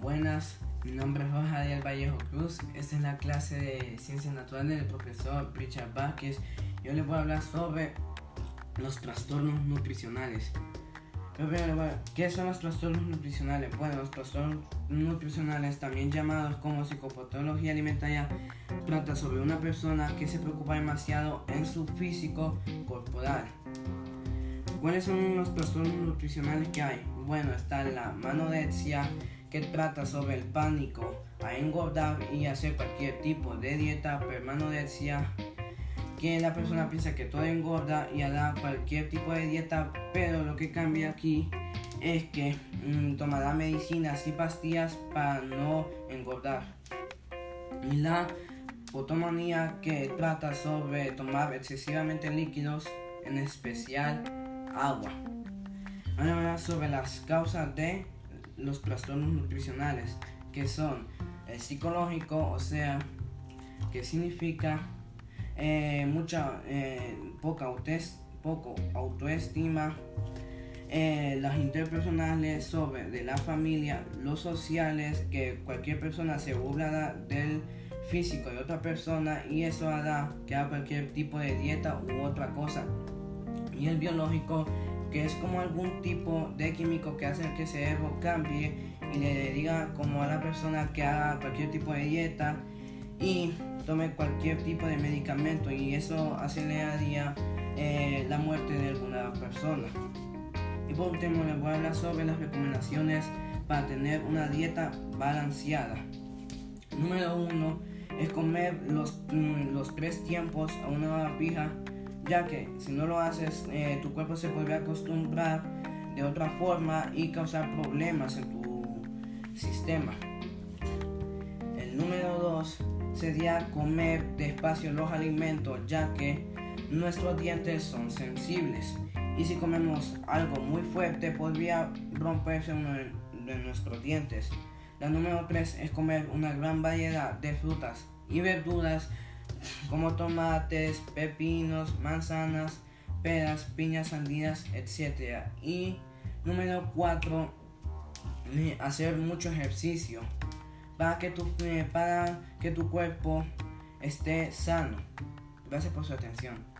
Buenas, mi nombre es Roja Ariel Vallejo Cruz. Esta es la clase de Ciencias Naturales del profesor Richard Vázquez. Yo les voy a hablar sobre los trastornos nutricionales. ¿Qué son los trastornos nutricionales? Bueno, los trastornos nutricionales, también llamados como psicopatología alimentaria, trata sobre una persona que se preocupa demasiado en su físico corporal. ¿Cuáles son los trastornos nutricionales que hay? Bueno, está la manodexia, que trata sobre el pánico a engordar y hacer cualquier tipo de dieta, permanodexia, que la persona piensa que todo engorda y hará cualquier tipo de dieta, pero lo que cambia aquí es que mm, tomará medicinas y pastillas para no engordar. Y la potomanía que trata sobre tomar excesivamente líquidos, en especial agua. Ahora sobre las causas de los trastornos nutricionales, que son el psicológico, o sea, que significa eh, mucha eh, poca poco autoestima, eh, las interpersonales sobre de la familia, los sociales, que cualquier persona se burla del físico de otra persona y eso hará que haga cualquier tipo de dieta u otra cosa. Y el biológico, que es como algún tipo de químico que hace que el cerebro cambie y le diga como a la persona que haga cualquier tipo de dieta y tome cualquier tipo de medicamento y eso aceleraría eh, la muerte de alguna persona. Y por último les voy a hablar sobre las recomendaciones para tener una dieta balanceada. Número uno es comer los, mm, los tres tiempos a una hora fija ya que si no lo haces, eh, tu cuerpo se podría acostumbrar de otra forma y causar problemas en tu sistema. El número 2 sería comer despacio los alimentos, ya que nuestros dientes son sensibles y si comemos algo muy fuerte podría romperse uno de nuestros dientes. La número 3 es comer una gran variedad de frutas y verduras como tomates, pepinos, manzanas, peras, piñas, sandías, etc. Y número 4, hacer mucho ejercicio para que, tu, eh, para que tu cuerpo esté sano. Gracias por su atención.